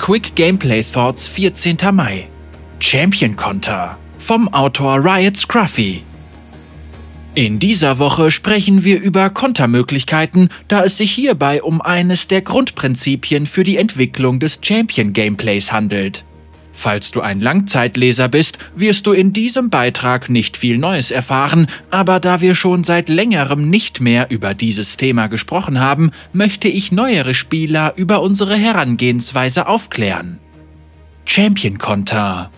Quick Gameplay Thoughts 14. Mai. Champion Konter vom Autor Riot Scruffy. In dieser Woche sprechen wir über Kontermöglichkeiten, da es sich hierbei um eines der Grundprinzipien für die Entwicklung des Champion Gameplays handelt. Falls du ein Langzeitleser bist, wirst du in diesem Beitrag nicht viel Neues erfahren, aber da wir schon seit längerem nicht mehr über dieses Thema gesprochen haben, möchte ich neuere Spieler über unsere Herangehensweise aufklären. Champion Konter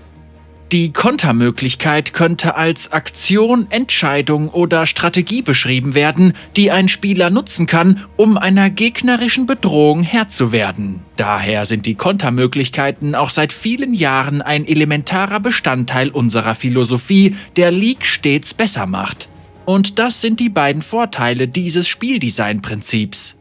die Kontermöglichkeit könnte als Aktion, Entscheidung oder Strategie beschrieben werden, die ein Spieler nutzen kann, um einer gegnerischen Bedrohung Herr zu werden. Daher sind die Kontermöglichkeiten auch seit vielen Jahren ein elementarer Bestandteil unserer Philosophie, der League stets besser macht. Und das sind die beiden Vorteile dieses Spieldesign-Prinzips.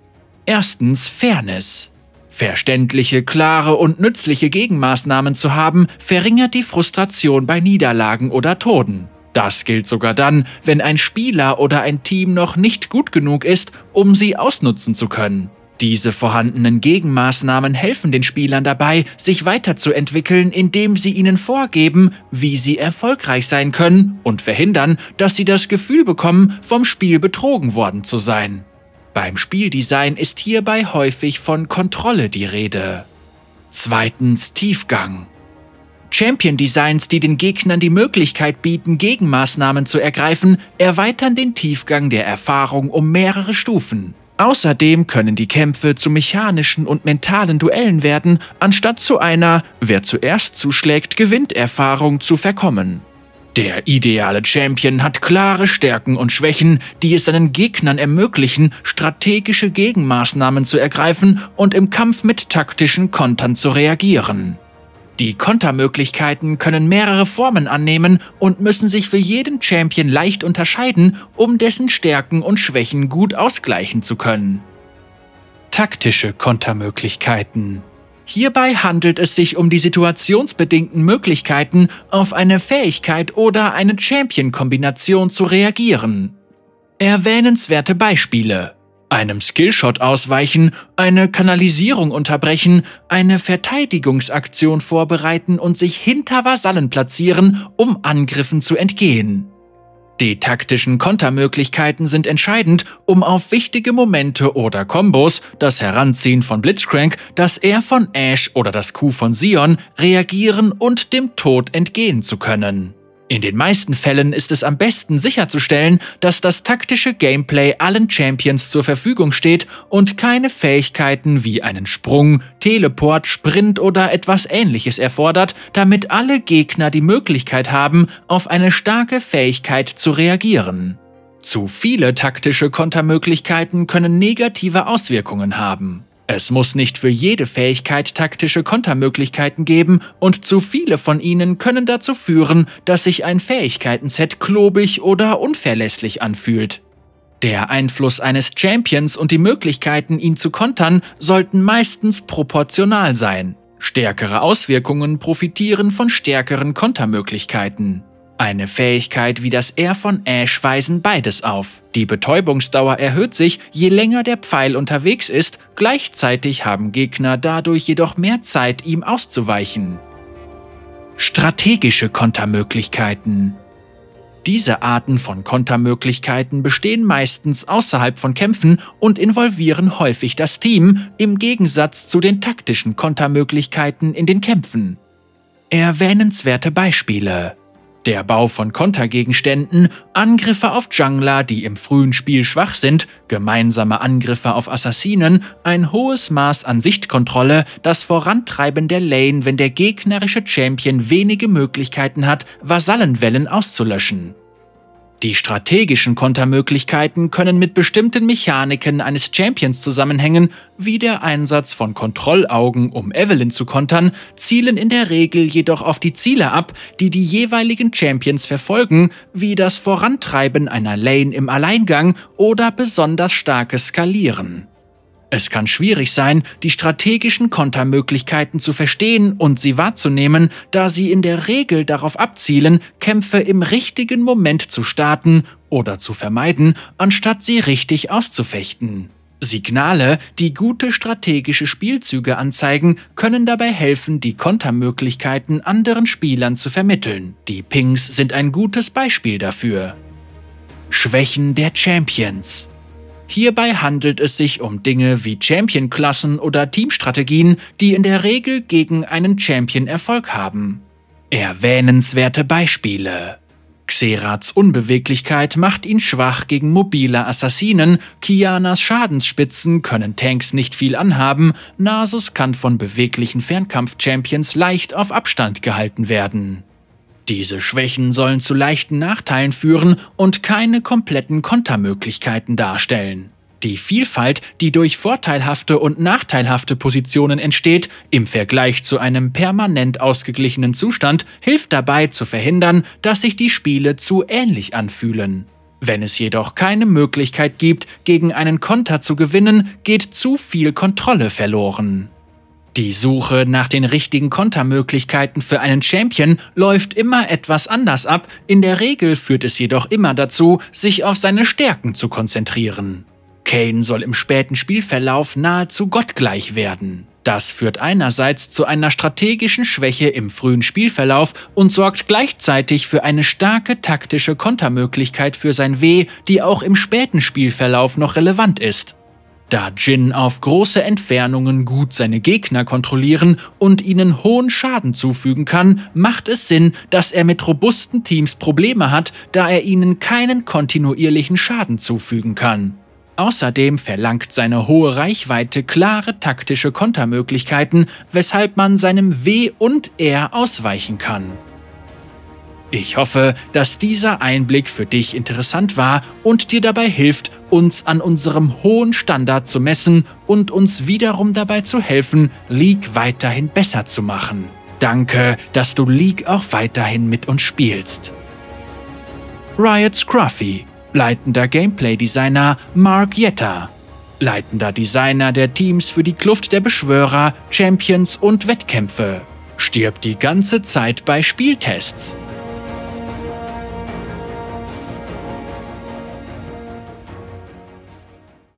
Erstens Fairness. Verständliche, klare und nützliche Gegenmaßnahmen zu haben, verringert die Frustration bei Niederlagen oder Toden. Das gilt sogar dann, wenn ein Spieler oder ein Team noch nicht gut genug ist, um sie ausnutzen zu können. Diese vorhandenen Gegenmaßnahmen helfen den Spielern dabei, sich weiterzuentwickeln, indem sie ihnen vorgeben, wie sie erfolgreich sein können und verhindern, dass sie das Gefühl bekommen, vom Spiel betrogen worden zu sein. Beim Spieldesign ist hierbei häufig von Kontrolle die Rede. Zweitens Tiefgang. Champion-Designs, die den Gegnern die Möglichkeit bieten, Gegenmaßnahmen zu ergreifen, erweitern den Tiefgang der Erfahrung um mehrere Stufen. Außerdem können die Kämpfe zu mechanischen und mentalen Duellen werden, anstatt zu einer Wer zuerst zuschlägt, gewinnt Erfahrung zu verkommen. Der ideale Champion hat klare Stärken und Schwächen, die es seinen Gegnern ermöglichen, strategische Gegenmaßnahmen zu ergreifen und im Kampf mit taktischen Kontern zu reagieren. Die Kontermöglichkeiten können mehrere Formen annehmen und müssen sich für jeden Champion leicht unterscheiden, um dessen Stärken und Schwächen gut ausgleichen zu können. Taktische Kontermöglichkeiten Hierbei handelt es sich um die situationsbedingten Möglichkeiten, auf eine Fähigkeit oder eine Champion-Kombination zu reagieren. Erwähnenswerte Beispiele einem Skillshot ausweichen, eine Kanalisierung unterbrechen, eine Verteidigungsaktion vorbereiten und sich hinter Vasallen platzieren, um Angriffen zu entgehen. Die taktischen Kontermöglichkeiten sind entscheidend, um auf wichtige Momente oder Kombos, das Heranziehen von Blitzcrank, das R von Ash oder das Q von Sion, reagieren und dem Tod entgehen zu können. In den meisten Fällen ist es am besten sicherzustellen, dass das taktische Gameplay allen Champions zur Verfügung steht und keine Fähigkeiten wie einen Sprung, Teleport, Sprint oder etwas ähnliches erfordert, damit alle Gegner die Möglichkeit haben, auf eine starke Fähigkeit zu reagieren. Zu viele taktische Kontermöglichkeiten können negative Auswirkungen haben. Es muss nicht für jede Fähigkeit taktische Kontermöglichkeiten geben und zu viele von ihnen können dazu führen, dass sich ein Fähigkeitenset klobig oder unverlässlich anfühlt. Der Einfluss eines Champions und die Möglichkeiten, ihn zu kontern, sollten meistens proportional sein. Stärkere Auswirkungen profitieren von stärkeren Kontermöglichkeiten. Eine Fähigkeit wie das R von Ash weisen beides auf. Die Betäubungsdauer erhöht sich, je länger der Pfeil unterwegs ist, gleichzeitig haben Gegner dadurch jedoch mehr Zeit, ihm auszuweichen. Strategische Kontermöglichkeiten diese Arten von Kontermöglichkeiten bestehen meistens außerhalb von Kämpfen und involvieren häufig das Team, im Gegensatz zu den taktischen Kontermöglichkeiten in den Kämpfen. Erwähnenswerte Beispiele der Bau von Kontergegenständen, Angriffe auf Jungler, die im frühen Spiel schwach sind, gemeinsame Angriffe auf Assassinen, ein hohes Maß an Sichtkontrolle, das Vorantreiben der Lane, wenn der gegnerische Champion wenige Möglichkeiten hat, Vasallenwellen auszulöschen. Die strategischen Kontermöglichkeiten können mit bestimmten Mechaniken eines Champions zusammenhängen, wie der Einsatz von Kontrollaugen, um Evelyn zu kontern, zielen in der Regel jedoch auf die Ziele ab, die die jeweiligen Champions verfolgen, wie das Vorantreiben einer Lane im Alleingang oder besonders starkes Skalieren. Es kann schwierig sein, die strategischen Kontermöglichkeiten zu verstehen und sie wahrzunehmen, da sie in der Regel darauf abzielen, Kämpfe im richtigen Moment zu starten oder zu vermeiden, anstatt sie richtig auszufechten. Signale, die gute strategische Spielzüge anzeigen, können dabei helfen, die Kontermöglichkeiten anderen Spielern zu vermitteln. Die Pings sind ein gutes Beispiel dafür. Schwächen der Champions Hierbei handelt es sich um Dinge wie Champion-Klassen oder Teamstrategien, die in der Regel gegen einen Champion Erfolg haben. Erwähnenswerte Beispiele Xerats Unbeweglichkeit macht ihn schwach gegen mobile Assassinen, Kianas Schadensspitzen können Tanks nicht viel anhaben, Nasus kann von beweglichen Fernkampf-Champions leicht auf Abstand gehalten werden. Diese Schwächen sollen zu leichten Nachteilen führen und keine kompletten Kontermöglichkeiten darstellen. Die Vielfalt, die durch vorteilhafte und nachteilhafte Positionen entsteht, im Vergleich zu einem permanent ausgeglichenen Zustand, hilft dabei zu verhindern, dass sich die Spiele zu ähnlich anfühlen. Wenn es jedoch keine Möglichkeit gibt, gegen einen Konter zu gewinnen, geht zu viel Kontrolle verloren. Die Suche nach den richtigen Kontermöglichkeiten für einen Champion läuft immer etwas anders ab, in der Regel führt es jedoch immer dazu, sich auf seine Stärken zu konzentrieren. Kane soll im späten Spielverlauf nahezu gottgleich werden. Das führt einerseits zu einer strategischen Schwäche im frühen Spielverlauf und sorgt gleichzeitig für eine starke taktische Kontermöglichkeit für sein W, die auch im späten Spielverlauf noch relevant ist. Da Jin auf große Entfernungen gut seine Gegner kontrollieren und ihnen hohen Schaden zufügen kann, macht es Sinn, dass er mit robusten Teams Probleme hat, da er ihnen keinen kontinuierlichen Schaden zufügen kann. Außerdem verlangt seine hohe Reichweite klare taktische Kontermöglichkeiten, weshalb man seinem W und R ausweichen kann. Ich hoffe, dass dieser Einblick für dich interessant war und dir dabei hilft, uns an unserem hohen Standard zu messen und uns wiederum dabei zu helfen, League weiterhin besser zu machen. Danke, dass du League auch weiterhin mit uns spielst. Riot Scruffy, leitender Gameplay-Designer Mark Jetta, leitender Designer der Teams für die Kluft der Beschwörer, Champions und Wettkämpfe, stirbt die ganze Zeit bei Spieltests.